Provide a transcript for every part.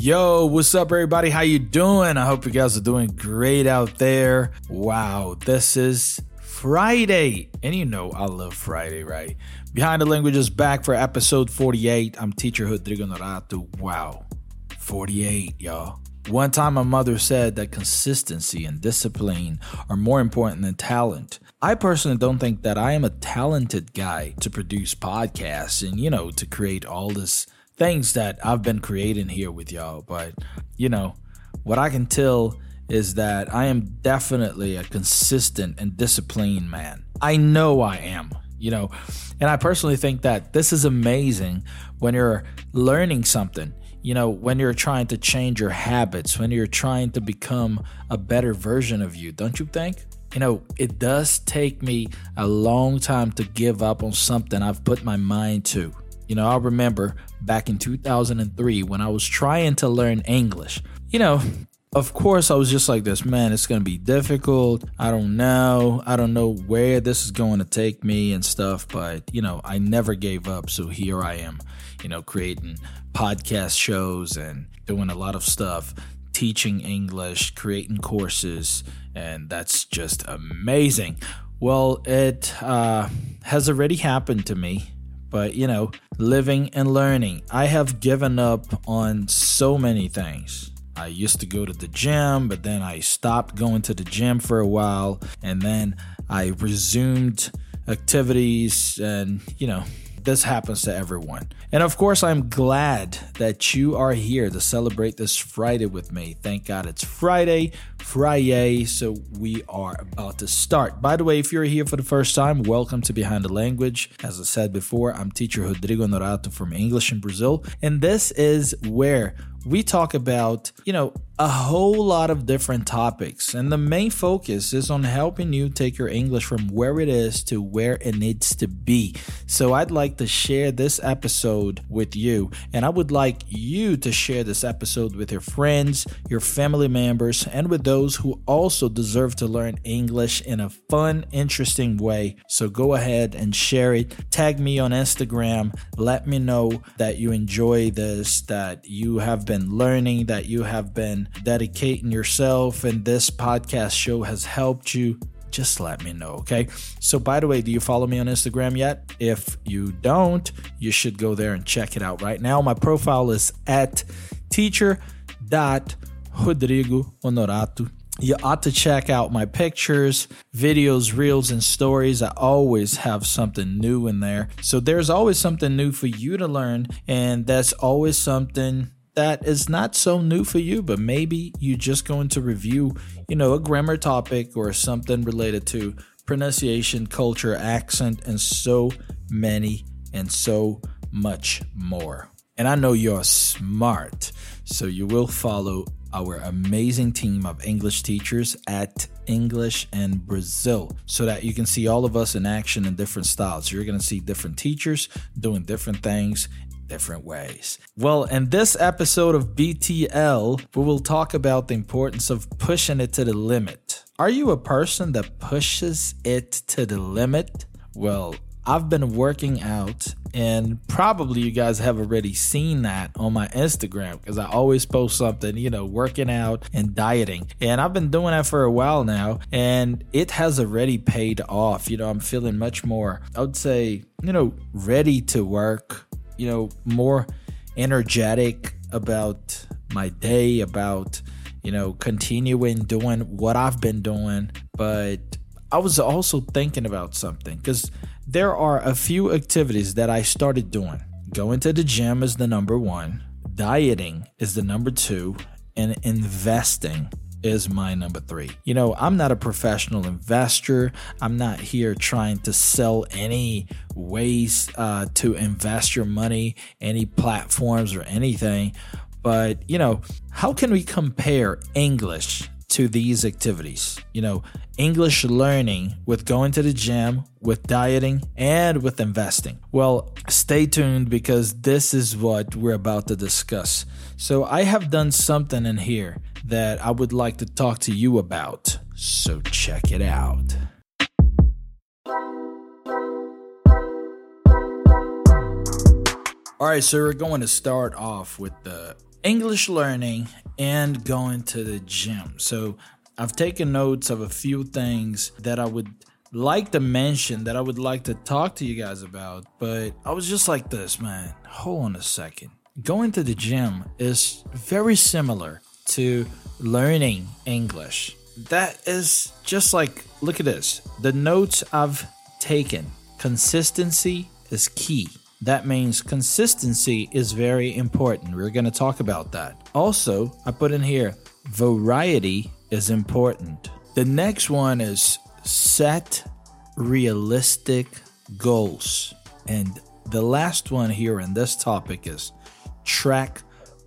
Yo, what's up everybody? How you doing? I hope you guys are doing great out there. Wow, this is Friday. And you know I love Friday, right? Behind the Language is back for episode 48. I'm teacher Rodrigo Honorato. Wow. 48, y'all. One time my mother said that consistency and discipline are more important than talent. I personally don't think that I am a talented guy to produce podcasts and, you know, to create all this things that I've been creating here with y'all. But, you know, what I can tell is that I am definitely a consistent and disciplined man. I know I am, you know, and I personally think that this is amazing when you're learning something. You know, when you're trying to change your habits, when you're trying to become a better version of you, don't you think? You know, it does take me a long time to give up on something I've put my mind to. You know, I remember back in 2003 when I was trying to learn English. You know, of course, I was just like this, man, it's going to be difficult. I don't know. I don't know where this is going to take me and stuff, but, you know, I never gave up. So here I am, you know, creating podcast shows and doing a lot of stuff, teaching English, creating courses, and that's just amazing. Well, it uh, has already happened to me but you know, living and learning. I have given up on so many things. I used to go to the gym, but then I stopped going to the gym for a while, and then I resumed activities, and you know, this happens to everyone. And of course, I'm glad that you are here to celebrate this Friday with me. Thank God it's Friday, Friday, so we are about to start. By the way, if you're here for the first time, welcome to Behind the Language. As I said before, I'm teacher Rodrigo Honorato from English in Brazil, and this is where we talk about, you know, a whole lot of different topics. And the main focus is on helping you take your English from where it is to where it needs to be. So I'd like to share this episode with you. And I would like you to share this episode with your friends, your family members, and with those who also deserve to learn English in a fun, interesting way. So go ahead and share it. Tag me on Instagram. Let me know that you enjoy this, that you have been learning, that you have been dedicating yourself and this podcast show has helped you, just let me know, okay? So, by the way, do you follow me on Instagram yet? If you don't, you should go there and check it out right now. My profile is at teacher.rodrigo honorato. You ought to check out my pictures, videos, reels, and stories. I always have something new in there. So there's always something new for you to learn, and that's always something that is not so new for you, but maybe you're just going to review, you know, a grammar topic or something related to pronunciation, culture, accent, and so many and so much more. And I know you're smart, so you will follow our amazing team of English teachers at English in Brazil so that you can see all of us in action in different styles. You're going to see different teachers doing different things different ways. Well, in this episode of BTL, we will talk about the importance of pushing it to the limit. Are you a person that pushes it to the limit? Well, I've been working out, and probably you guys have already seen that on my Instagram because I always post something, you know, working out and dieting. And I've been doing that for a while now, and it has already paid off. You know, I'm feeling much more, I would say, you know, ready to work you know, more energetic about my day, about, you know, continuing doing what I've been doing. But I was also thinking about something because there are a few activities that I started doing. Going to the gym is the number one, dieting is the number two, and investing is my number three. You know, I'm not a professional investor. I'm not here trying to sell any ways uh, to invest your money, any platforms or anything. But, you know, how can we compare English to these activities? You know, English learning with going to the gym, with dieting, and with investing. Well, stay tuned because this is what we're about to discuss. So, I have done something in here that I would like to talk to you about. So check it out. All right, so we're going to start off with the English learning and going to the gym. So I've taken notes of a few things that I would like to mention that I would like to talk to you guys about, but I was just like this, man. Hold on a second. Going to the gym is very similar to learning English. That is just like, look at this. The notes I've taken, consistency is key. That means consistency is very important. We're going to talk about that. Also, I put in here variety is important. The next one is set realistic goals. And the last one here in this topic is track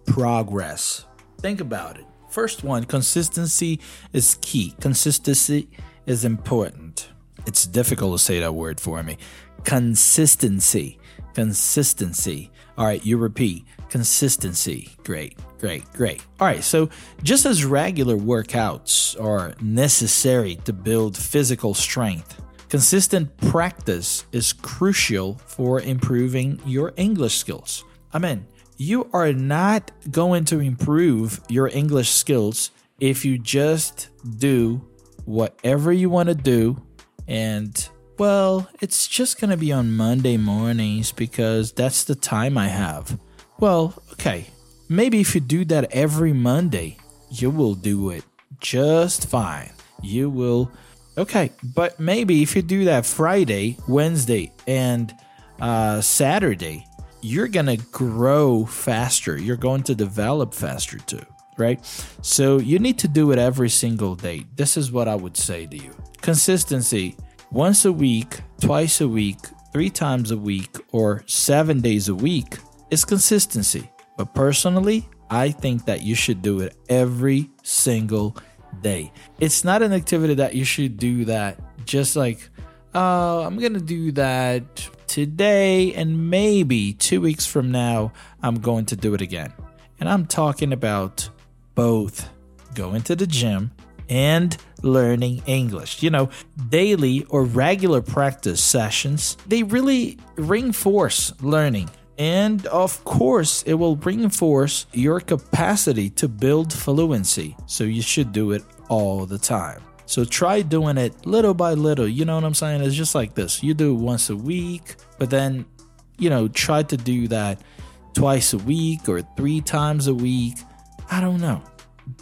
progress. Think about it. First one, consistency is key. Consistency is important. It's difficult to say that word for me. Consistency. Consistency. All right, you repeat. Consistency. Great, great, great. All right, so just as regular workouts are necessary to build physical strength, consistent practice is crucial for improving your English skills. I mean, you are not going to improve your English skills if you just do whatever you want to do and well, it's just going to be on Monday mornings because that's the time I have. Well, okay. Maybe if you do that every Monday, you will do it just fine. You will Okay, but maybe if you do that Friday, Wednesday, and uh, Saturday, you're going to grow faster. You're going to develop faster too, right? So you need to do it every single day. This is what I would say to you consistency once a week, twice a week, three times a week, or seven days a week is consistency. But personally, I think that you should do it every single day. It's not an activity that you should do that just like, oh, I'm going to do that today and maybe two weeks from now, I'm going to do it again. And I'm talking about both going to the gym and learning English. You know, daily or regular practice sessions, they really reinforce learning. And of course, it will reinforce your capacity to build fluency. So you should do it all the time. So try doing it little by little. You know what I'm saying? It's just like this. You do it once a week, but then, you know, try to do that twice a week or three times a week. I don't know.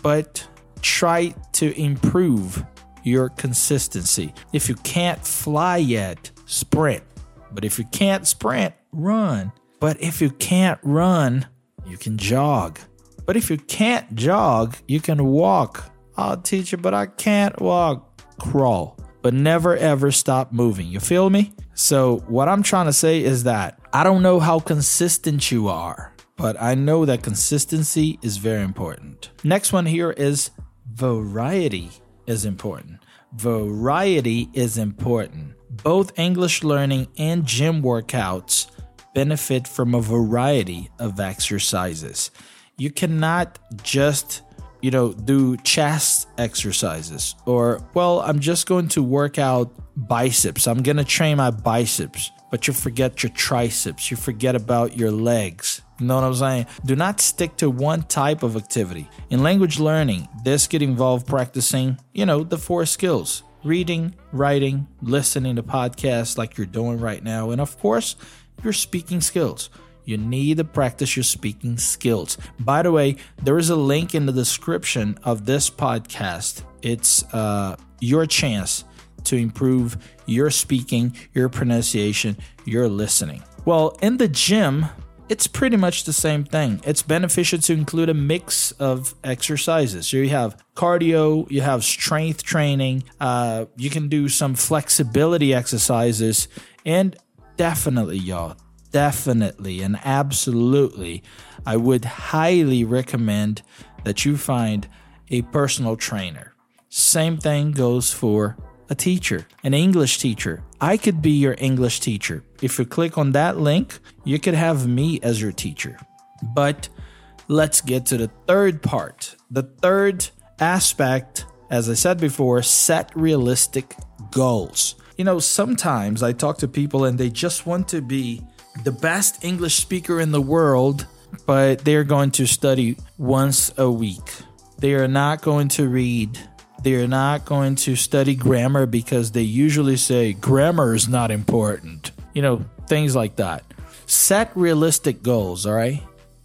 But try to improve your consistency. If you can't fly yet, sprint. But if you can't sprint, run. But if you can't run, you can jog. But if you can't jog, you can walk. Oh, teacher, but I can't walk. Crawl, but never ever stop moving. You feel me? So, what I'm trying to say is that I don't know how consistent you are, but I know that consistency is very important. Next one here is variety is important. Variety is important. Both English learning and gym workouts benefit from a variety of exercises. You cannot just you know, do chest exercises or, well, I'm just going to work out biceps. I'm going to train my biceps, but you forget your triceps. You forget about your legs. You know what I'm saying? Do not stick to one type of activity. In language learning, this could involve practicing, you know, the four skills reading, writing, listening to podcasts like you're doing right now, and of course, your speaking skills. You need to practice your speaking skills. By the way, there is a link in the description of this podcast. It's uh, your chance to improve your speaking, your pronunciation, your listening. Well, in the gym, it's pretty much the same thing. It's beneficial to include a mix of exercises. So you have cardio, you have strength training, uh, you can do some flexibility exercises, and definitely, y'all, definitely and absolutely, I would highly recommend that you find a personal trainer. Same thing goes for a teacher, an English teacher. I could be your English teacher. If you click on that link, you could have me as your teacher. But let's get to the third part. The third aspect, as I said before, set realistic goals. You know, sometimes I talk to people and they just want to be the best English speaker in the world but they're going to study once a week. They are not going to read. They are not going to study grammar because they usually say grammar is not important. You know, things like that. Set realistic goals, all right?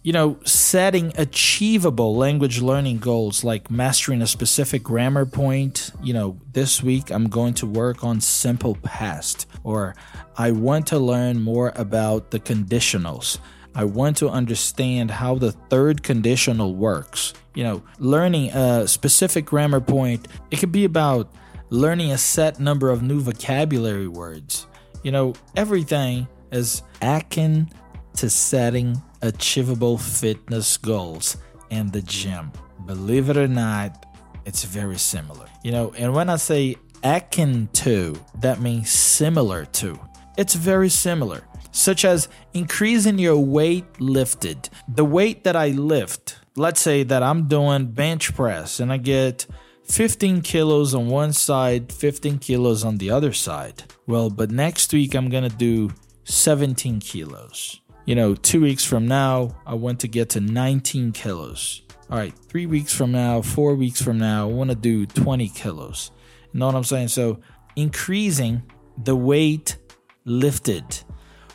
you know, setting achievable language learning goals like mastering a specific grammar point. You know, this week I'm going to work on simple past, or I want to learn more about the conditionals. I want to understand how the third conditional works. You know, learning a specific grammar point, it could be about learning a set number of new vocabulary words. You know, everything is akin to setting achievable fitness goals in the gym. Believe it or not, it's very similar. You know, and when I say akin to, that means similar to. It's very similar, such as increasing your weight lifted. The weight that I lift, let's say that I'm doing bench press and I get 15 kilos on one side, 15 kilos on the other side. Well, but next week I'm gonna do 17 kilos you know, two weeks from now, I want to get to 19 kilos. All right, three weeks from now, four weeks from now, I want to do 20 kilos. You know what I'm saying? So increasing the weight lifted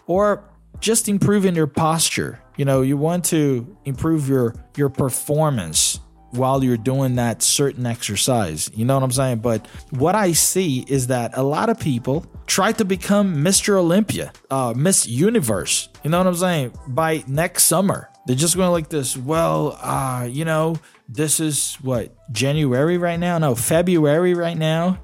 or just improving your posture. You know, you want to improve your your performance while you're doing that certain exercise. You know what I'm saying? But what I see is that a lot of people try to become Mr. Olympia, uh, Miss Universe. You know what I'm saying? By next summer. They're just going like this. Well, uh, you know, this is what January right now? No, February right now.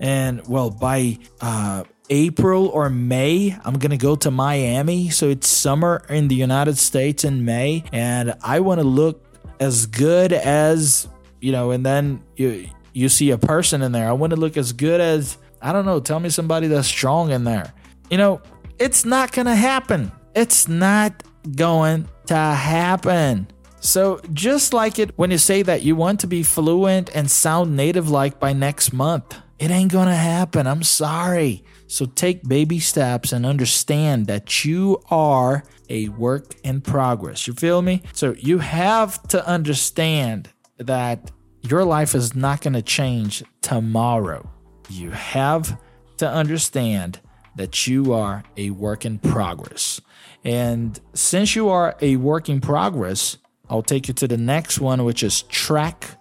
And well, by uh, April or May, I'm gonna go to Miami. So it's summer in the United States in May, and I want to look as good as you know, and then you you see a person in there. I want to look as good as I don't know. Tell me somebody that's strong in there. You know, it's not gonna happen. It's not going to happen. So, just like it when you say that you want to be fluent and sound native like by next month, it ain't gonna happen. I'm sorry. So, take baby steps and understand that you are a work in progress. You feel me? So you have to understand that your life is not going to change tomorrow. You have to understand that you are a work in progress. And since you are a work in progress, I'll take you to the next one, which is track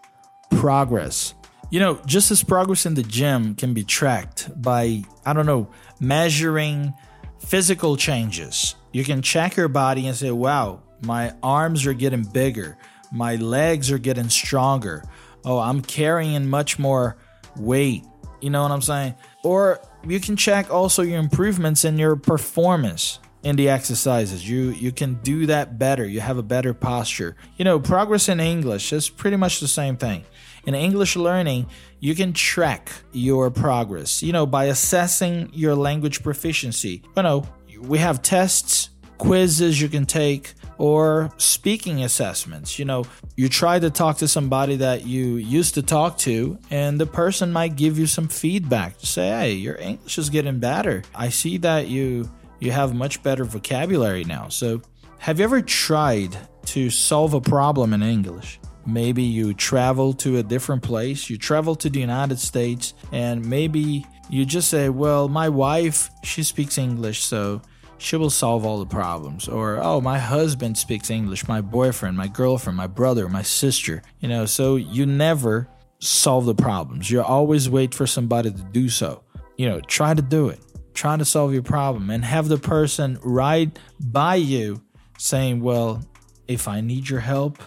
progress. You know, just as progress in the gym can be tracked by, I don't know, measuring physical changes. You can check your body and say, wow, my arms are getting bigger, my legs are getting stronger. Oh, I'm carrying much more weight. You know what I'm saying? Or you can check also your improvements in your performance in the exercises. You you can do that better. You have a better posture. You know, progress in English is pretty much the same thing. In English learning, you can track your progress, you know, by assessing your language proficiency. You know, we have tests, quizzes you can take, or speaking assessments. You know, you try to talk to somebody that you used to talk to, and the person might give you some feedback. Say, hey, your English is getting better. I see that you you have much better vocabulary now. So, have you ever tried to solve a problem in English? Maybe you travel to a different place, you travel to the United States, and maybe you just say, Well, my wife, she speaks English, so she will solve all the problems. Or, Oh, my husband speaks English, my boyfriend, my girlfriend, my brother, my sister. You know, so you never solve the problems. You always wait for somebody to do so. You know, try to do it. Try to solve your problem and have the person right by you saying, Well, if I need your help,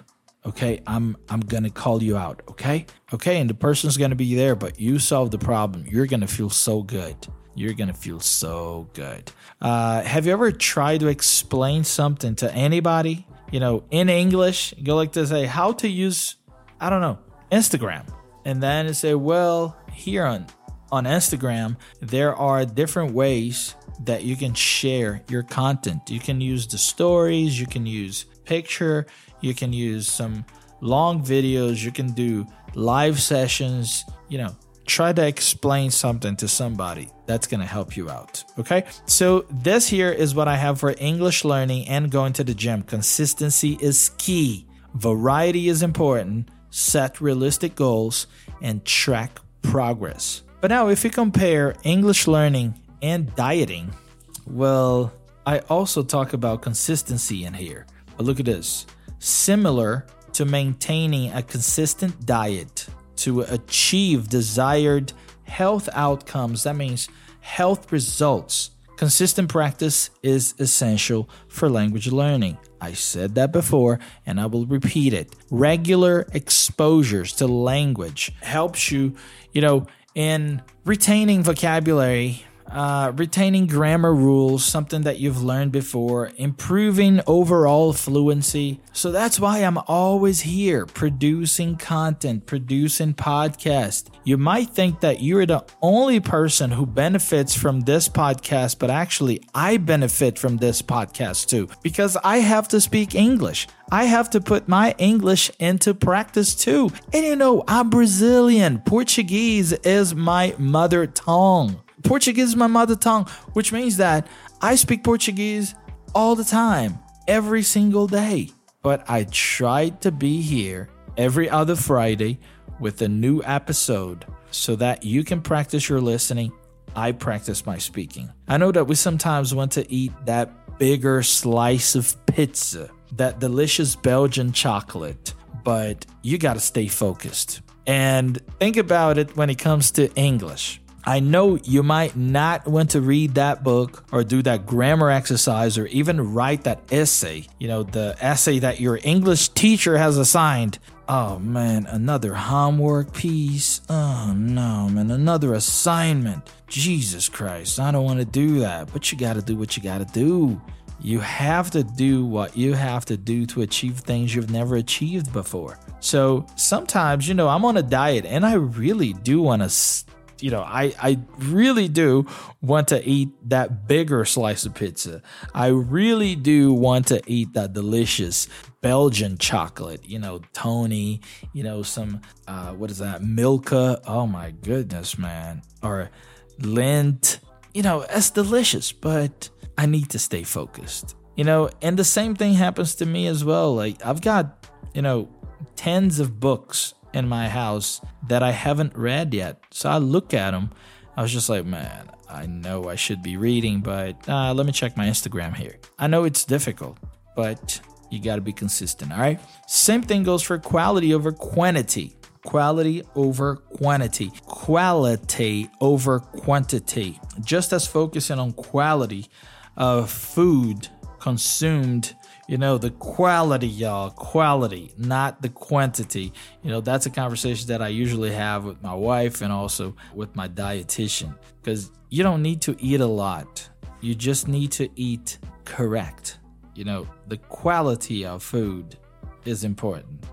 okay i'm i'm gonna call you out okay? Okay and the person's gonna be there but you solve the problem. You're gonna feel so good. You're gonna feel so good. Uh, have you ever tried to explain something to anybody? You know in english go like to say how to use i don't know instagram. And then say well here on on instagram there are different ways that you can share your content. You can use the stories you can use picture you can use some long videos, you can do live sessions, you know, try to explain something to somebody. That's going to help you out okay? So this here is what i have for english learning and going to the gym. Consistency is key. Variety is important. Set realistic goals and track progress but now if you compare english learning and dieting well i also talk about consistency in here but look at this similar to maintaining a consistent diet to achieve desired health outcomes. That means health results. Consistent practice is essential for language learning. I said that before and I will repeat it. Regular exposures to language helps you, you know, in retaining vocabulary uh, retaining grammar rules, something that you've learned before, improving overall fluency. So that's why I'm always here producing content, producing podcast. You might think that you're the only person who benefits from this podcast, but actually, I benefit from this podcast too because I have to speak English. I have to put my English into practice too. And you know, I'm Brazilian. Portuguese is my mother tongue. Portuguese is my mother tongue, which means that I speak Portuguese all the time, every single day. But I try to be here every other Friday with a new episode so that you can practice your listening. I practice my speaking. I know that we sometimes want to eat that bigger slice of pizza, that delicious Belgian chocolate, but you got to stay focused. And think about it when it comes to English. I know you might not want to read that book or do that grammar exercise or even write that essay, you know, the essay that your English teacher has assigned. Oh man, another homework piece. Oh no, man, another assignment. Jesus Christ, I don't want to do that, but you got to do what you got to do. You have to do what you have to do to achieve things you've never achieved before. So sometimes, you know, I'm on a diet and I really do want to you know, I, I really do want to eat that bigger slice of pizza. I really do want to eat that delicious Belgian chocolate, you know, Tony, you know, some, uh, what is that, Milka. Oh my goodness, man. Or Lindt. You know, it's delicious, but I need to stay focused. You know, and the same thing happens to me as well. Like, I've got, you know, tens of books in my house that I haven't read yet. So I look at them. I was just like, man, I know I should be reading, but uh, let me check my Instagram here. I know it's difficult, but you got to be consistent. All right. Same thing goes for quality over quantity. Quality over quantity. Quality over quantity. Just as focusing on quality of food consumed you know the quality y'all. Quality not the quantity. You know that's a conversation that i usually have with my wife and also with my dietitian. Because you don't need to eat a lot. You just need to eat correct. You know the quality of food is important.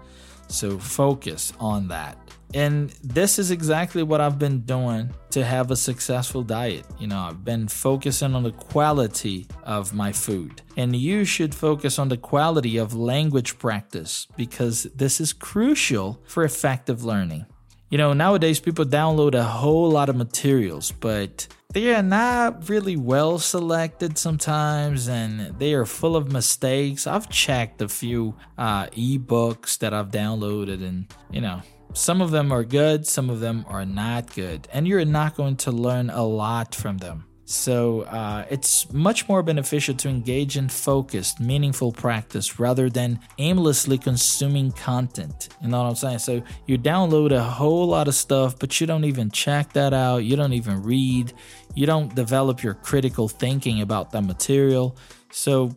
So focus on that and this is exactly what I've been doing to have a successful diet. You know, I've been focusing on the quality of my food. And you should focus on the quality of language practice because this is crucial for effective learning. You know, nowadays people download a whole lot of materials, but they are not really well selected sometimes and they are full of mistakes. I've checked a few uh, ebooks that I've downloaded and, you know, some of them are good, some of them are not good, and you're not going to learn a lot from them. So uh, it's much more beneficial to engage in focused, meaningful practice rather than aimlessly consuming content. You know what I'm saying? So you download a whole lot of stuff, but you don't even check that out. You don't even read. You don't develop your critical thinking about that material. So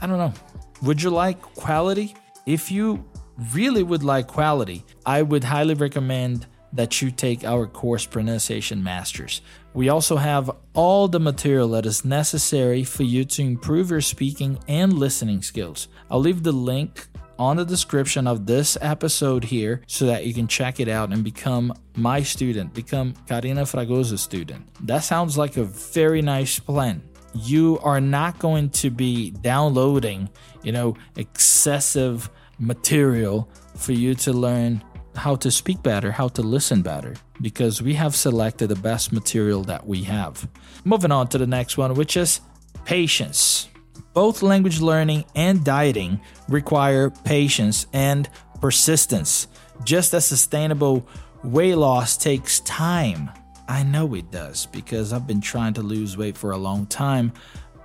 I don't know. Would you like quality? If you really would like quality, I would highly recommend that you take our course Pronunciation Masters. We also have all the material that is necessary for you to improve your speaking and listening skills. I'll leave the link on the description of this episode here so that you can check it out and become my student, become Karina Fragoso's student. That sounds like a very nice plan. You are not going to be downloading, you know, excessive material for you to learn how to speak better, how to listen better, because we have selected the best material that we have. Moving on to the next one, which is patience. Both language learning and dieting require patience and persistence. Just as sustainable weight loss takes time. I know it does because I've been trying to lose weight for a long time,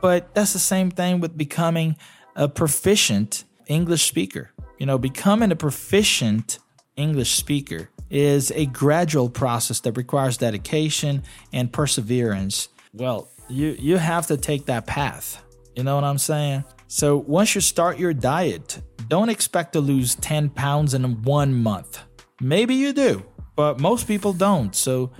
but that's the same thing with becoming a proficient English speaker. You know, becoming a proficient English speaker is a gradual process that requires dedication and perseverance. Well, you you have to take that path. You know what I'm saying? So, once you start your diet, don't expect to lose 10 pounds in one month. Maybe you do, but most people don't. So,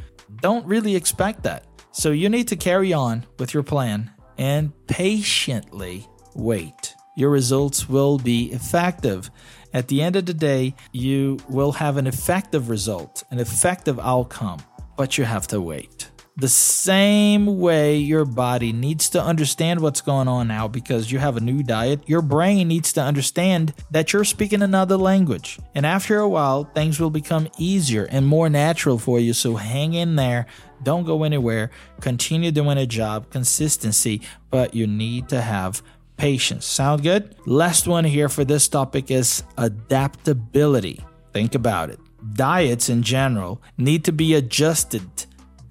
don't really expect that. So, you need to carry on with your plan and patiently wait. Your results will be effective. At the end of the day, you will have an effective result, an effective outcome, but you have to wait. The same way your body needs to understand what's going on now because you have a new diet, your brain needs to understand that you're speaking another language. And after a while, things will become easier and more natural for you. So hang in there. Don't go anywhere. Continue doing a job, consistency, but you need to have patience. Sound good? Last one here for this topic is adaptability. Think about it. Diets in general need to be adjusted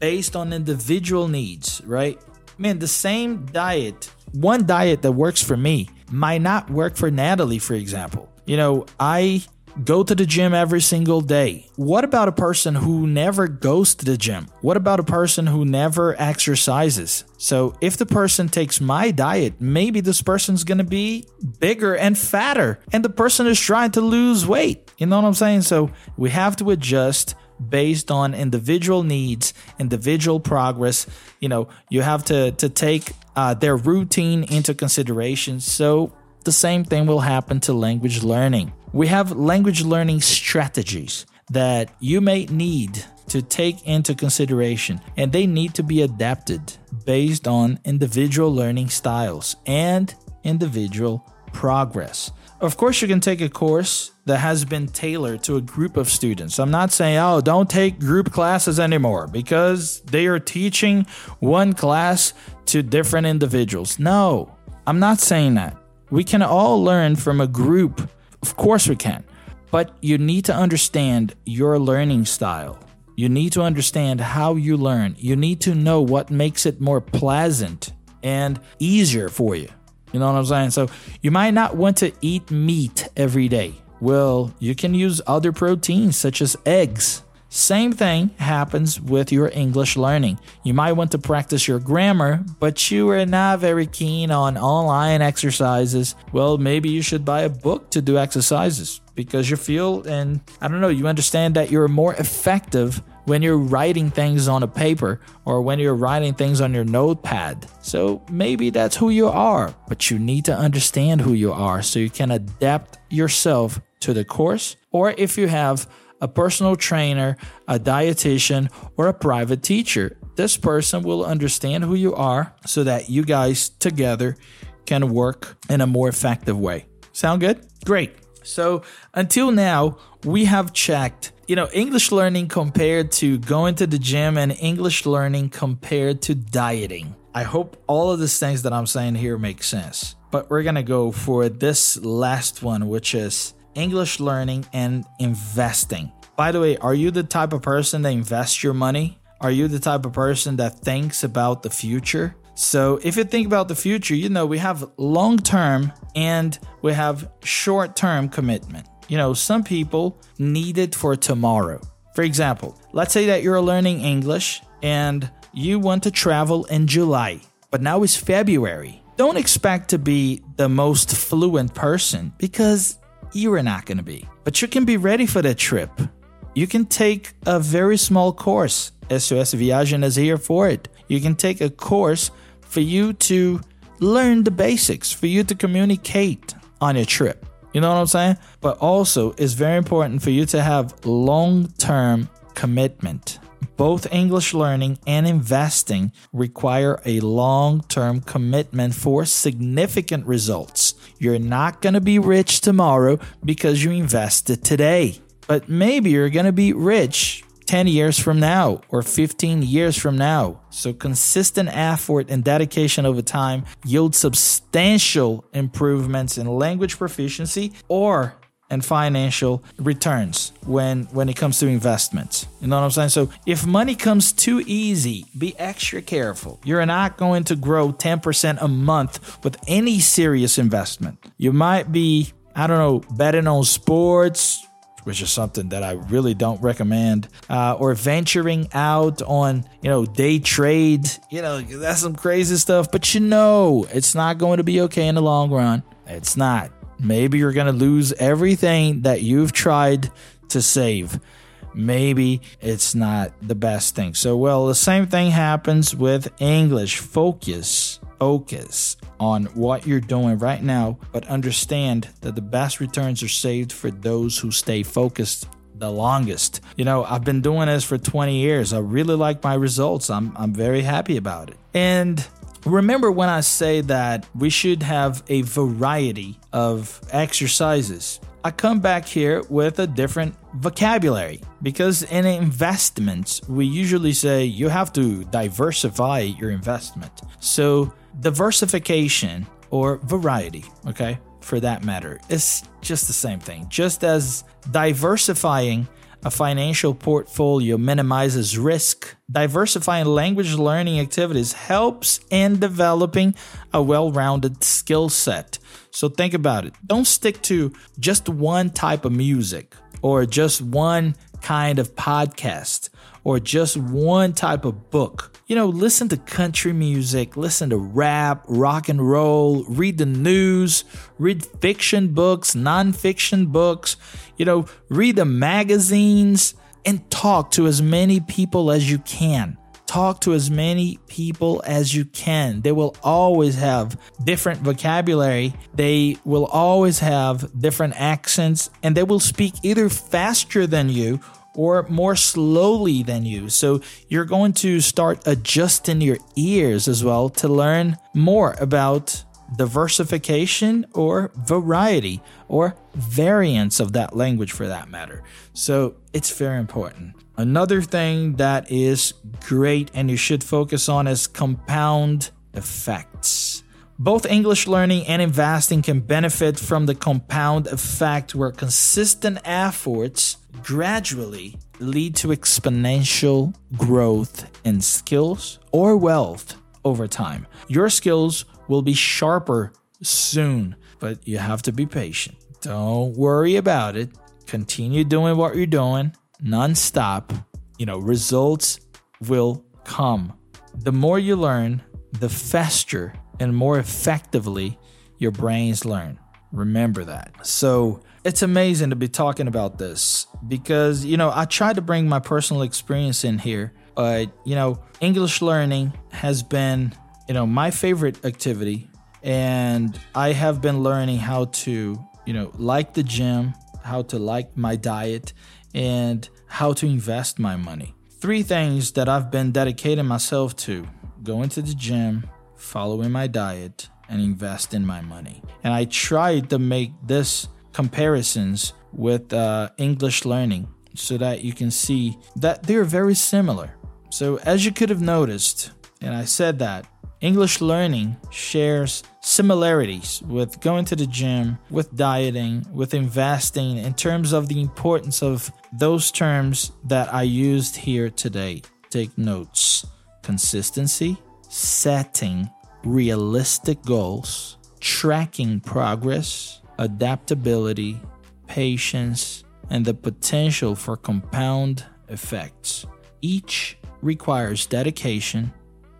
based on individual needs, right? Man, the same diet, one diet that works for me might not work for Natalie, for example. You know, I go to the gym every single day. What about a person who never goes to the gym? What about a person who never exercises? So, if the person takes my diet, maybe this person's gonna be bigger and fatter, and the person is trying to lose weight. You know what I'm saying? So, we have to adjust based on individual needs, individual progress. You know, you have to to take uh, their routine into consideration. So the same thing will happen to language learning. We have language learning strategies that you may need to take into consideration, and they need to be adapted based on individual learning styles and individual progress. Of course, you can take a course that has been tailored to a group of students. I'm not saying, oh, don't take group classes anymore because they are teaching one class to different individuals. No, I'm not saying that. We can all learn from a group. Of course, we can. But you need to understand your learning style. You need to understand how you learn. You need to know what makes it more pleasant and easier for you. You know what I'm saying? So you might not want to eat meat every day. Well, you can use other proteins such as eggs. Same thing happens with your English learning. You might want to practice your grammar, but you are not very keen on online exercises. Well, maybe you should buy a book to do exercises because you feel and I don't know, you understand that you're more effective when you're writing things on a paper or when you're writing things on your notepad. So maybe that's who you are, but you need to understand who you are so you can adapt yourself to the course. Or if you have a personal trainer, a dietitian, or a private teacher, this person will understand who you are so that you guys together can work in a more effective way. Sound good? Great. So until now, we have checked you know, English learning compared to going to the gym and English learning compared to dieting. I hope all of these things that I'm saying here make sense. But we're going to go for this last one, which is English learning and investing. By the way, are you the type of person that invests your money? Are you the type of person that thinks about the future? So, if you think about the future, you know, we have long term and we have short term commitment you know, some people need it for tomorrow. For example, let's say that you're learning English and you want to travel in July, but now it's February. Don't expect to be the most fluent person because you are not going to be. But you can be ready for the trip. You can take a very small course. SOS Viagem is here for it. You can take a course for you to learn the basics, for you to communicate on your trip. You know what I'm saying? But also, it's very important for you to have long term commitment. Both English learning and investing require a long term commitment for significant results. You're not going to be rich tomorrow because you invested today. but maybe you're going to be rich 10 years from now or 15 years from now. So, consistent effort and dedication over time yield substantial improvements in language proficiency or and financial returns when when it comes to investments. You know what I'm saying? So if money comes too easy, be extra careful. You're not going to grow 10% a month with any serious investment. You might be, I don't know, betting on sports, which is something that I really don't recommend, uh, or venturing out on, you know, day trade. You know, that's some crazy stuff, but you know, it's not going to be okay in the long run. It's not. Maybe you're going to lose everything that you've tried to save. Maybe it's not the best thing. So, well, the same thing happens with English. Focus, focus on what you're doing right now, but understand that the best returns are saved for those who stay focused the longest. You know, I've been doing this for 20 years. I really like my results. I'm I'm very happy about it. And Remember when I say that we should have a variety of exercises? I come back here with a different vocabulary because in investments, we usually say you have to diversify your investment. So, diversification or variety, okay, for that matter, is just the same thing. Just as diversifying a financial portfolio minimizes risk. Diversifying language learning activities helps in developing a well rounded skill set. So think about it. Don't stick to just one type of music or just one kind of podcast or just one type of book. You know, listen to country music, listen to rap, rock and roll, read the news, read fiction books, nonfiction books, you know, read the magazines and talk to as many people as you can. Talk to as many people as you can. They will always have different vocabulary. They will always have different accents and they will speak either faster than you or more slowly than you. So you're going to start adjusting your ears as well to learn more about diversification or variety or variance of that language for that matter. So it's very important. Another thing that is great and you should focus on is compound effects. Both English learning and investing can benefit from the compound effect where consistent efforts gradually lead to exponential growth in skills or wealth over time. Your skills will be sharper soon, but you have to be patient. Don't worry about it. Continue doing what you're doing nonstop. You know, results will come. The more you learn, the faster and more effectively your brains learn. Remember that. So it's amazing to be talking about this because, you know, I tried to bring my personal experience in here, but, you know, English learning has been, you know, my favorite activity. And I have been learning how to, you know, like the gym, how to like my diet, and how to invest my money. Three things that I've been dedicating myself to going to the gym, following my diet, and invest in my money. And I tried to make this comparisons with uh, English learning so that you can see that they're very similar. So, as you could have noticed, and I said that, English learning shares similarities with going to the gym, with dieting, with investing in terms of the importance of those terms that I used here today. Take notes consistency, setting realistic goals, tracking progress, adaptability, patience, and the potential for compound effects. Each requires dedication,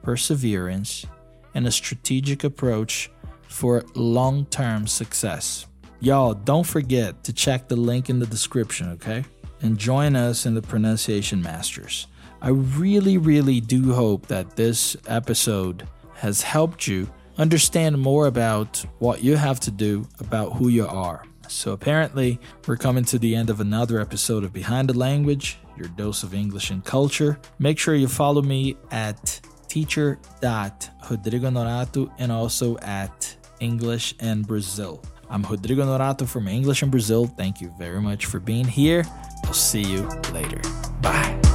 perseverance, and a strategic approach for long term success. Y'all, don't forget to check the link in the description, okay? And join us in the Pronunciation Masters. I really, really do hope that this episode has helped you understand more about what you have to do about who you are. So, apparently, we're coming to the end of another episode of Behind the Language, your dose of English and culture. Make sure you follow me at teacher.rodrigo Honorato and also at English in Brazil. I'm Rodrigo Honorato from English in Brazil. Thank you very much for being here. I'll see you later. Bye.